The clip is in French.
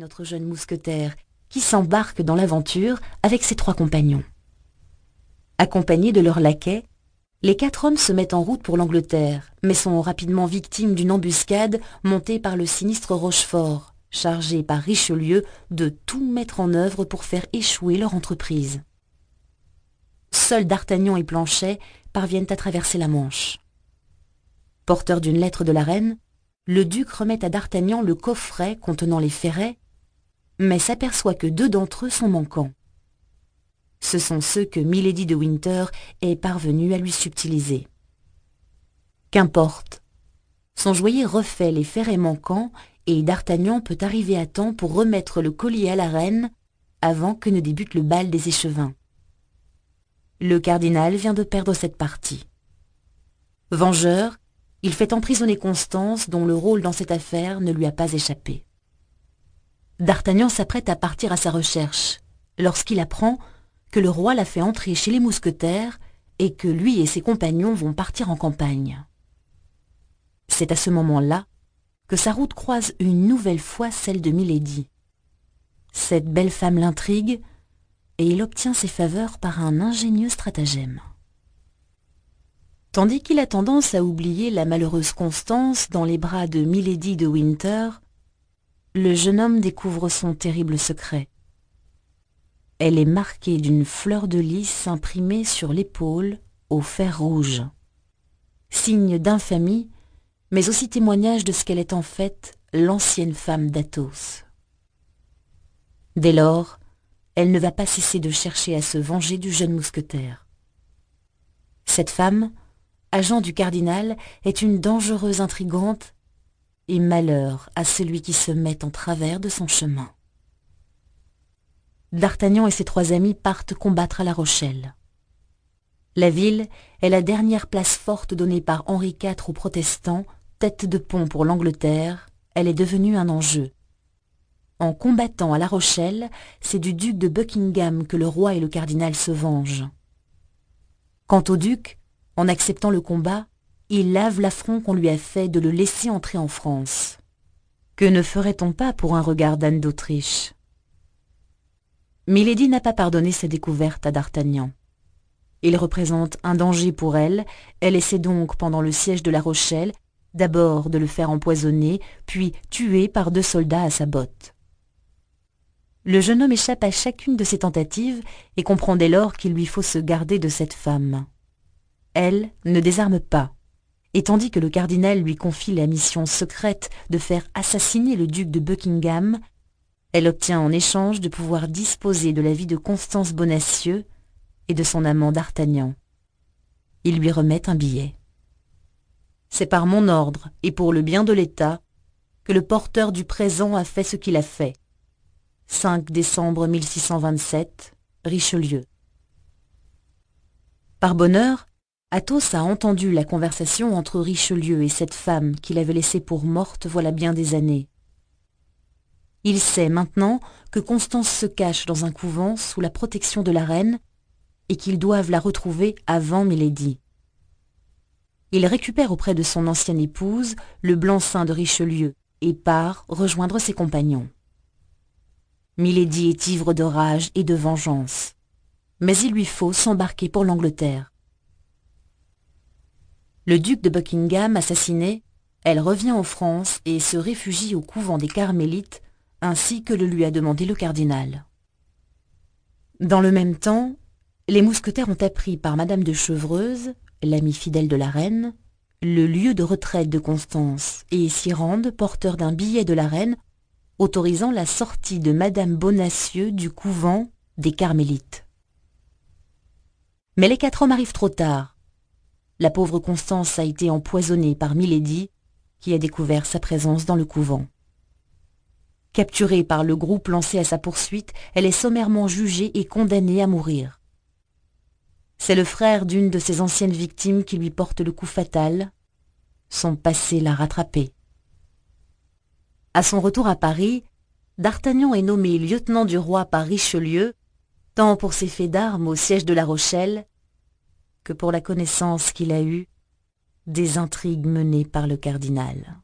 notre jeune mousquetaire, qui s'embarque dans l'aventure avec ses trois compagnons. Accompagnés de leurs laquais, les quatre hommes se mettent en route pour l'Angleterre, mais sont rapidement victimes d'une embuscade montée par le sinistre Rochefort, chargé par Richelieu de tout mettre en œuvre pour faire échouer leur entreprise. Seuls D'Artagnan et Planchet parviennent à traverser la Manche. Porteur d'une lettre de la reine, le duc remet à D'Artagnan le coffret contenant les ferrets, mais s'aperçoit que deux d'entre eux sont manquants. Ce sont ceux que Milady de Winter est parvenue à lui subtiliser. Qu'importe. Son joaillier refait les ferrets manquants et D'Artagnan peut arriver à temps pour remettre le collier à la reine avant que ne débute le bal des échevins. Le cardinal vient de perdre cette partie. Vengeur, il fait emprisonner Constance dont le rôle dans cette affaire ne lui a pas échappé. D'Artagnan s'apprête à partir à sa recherche lorsqu'il apprend que le roi l'a fait entrer chez les mousquetaires et que lui et ses compagnons vont partir en campagne. C'est à ce moment-là que sa route croise une nouvelle fois celle de Milady. Cette belle femme l'intrigue et il obtient ses faveurs par un ingénieux stratagème. Tandis qu'il a tendance à oublier la malheureuse Constance dans les bras de Milady de Winter, le jeune homme découvre son terrible secret. Elle est marquée d'une fleur de lys imprimée sur l'épaule au fer rouge. Signe d'infamie, mais aussi témoignage de ce qu'elle est en fait l'ancienne femme d'Athos. Dès lors, elle ne va pas cesser de chercher à se venger du jeune mousquetaire. Cette femme, agent du cardinal, est une dangereuse intrigante, et malheur à celui qui se met en travers de son chemin. D'Artagnan et ses trois amis partent combattre à La Rochelle. La ville est la dernière place forte donnée par Henri IV aux protestants, tête de pont pour l'Angleterre, elle est devenue un enjeu. En combattant à La Rochelle, c'est du duc de Buckingham que le roi et le cardinal se vengent. Quant au duc, en acceptant le combat, il lave l'affront qu'on lui a fait de le laisser entrer en France. Que ne ferait-on pas pour un regard d'Anne d'Autriche? Milady n'a pas pardonné sa découverte à D'Artagnan. Il représente un danger pour elle, elle essaie donc pendant le siège de La Rochelle d'abord de le faire empoisonner, puis tuer par deux soldats à sa botte. Le jeune homme échappe à chacune de ses tentatives et comprend dès lors qu'il lui faut se garder de cette femme. Elle ne désarme pas, et tandis que le cardinal lui confie la mission secrète de faire assassiner le duc de Buckingham, elle obtient en échange de pouvoir disposer de la vie de Constance Bonacieux et de son amant d'Artagnan. Il lui remet un billet. C'est par mon ordre et pour le bien de l'État que le porteur du présent a fait ce qu'il a fait. 5 décembre 1627, Richelieu. Par bonheur, Athos a entendu la conversation entre Richelieu et cette femme qu'il avait laissée pour morte voilà bien des années. Il sait maintenant que Constance se cache dans un couvent sous la protection de la reine et qu'ils doivent la retrouver avant Milady. Il récupère auprès de son ancienne épouse le blanc-seing de Richelieu et part rejoindre ses compagnons. Milady est ivre de rage et de vengeance, mais il lui faut s'embarquer pour l'Angleterre. Le duc de Buckingham assassiné, elle revient en France et se réfugie au couvent des Carmélites ainsi que le lui a demandé le cardinal. Dans le même temps, les mousquetaires ont appris par Madame de Chevreuse, l'amie fidèle de la reine, le lieu de retraite de Constance et s'y rendent porteurs d'un billet de la reine autorisant la sortie de Madame Bonacieux du couvent des Carmélites. Mais les quatre hommes arrivent trop tard. La pauvre Constance a été empoisonnée par Milady, qui a découvert sa présence dans le couvent. Capturée par le groupe lancé à sa poursuite, elle est sommairement jugée et condamnée à mourir. C'est le frère d'une de ses anciennes victimes qui lui porte le coup fatal. Son passé l'a rattrapé. À son retour à Paris, D'Artagnan est nommé lieutenant du roi par Richelieu, tant pour ses faits d'armes au siège de La Rochelle, pour la connaissance qu'il a eue des intrigues menées par le cardinal.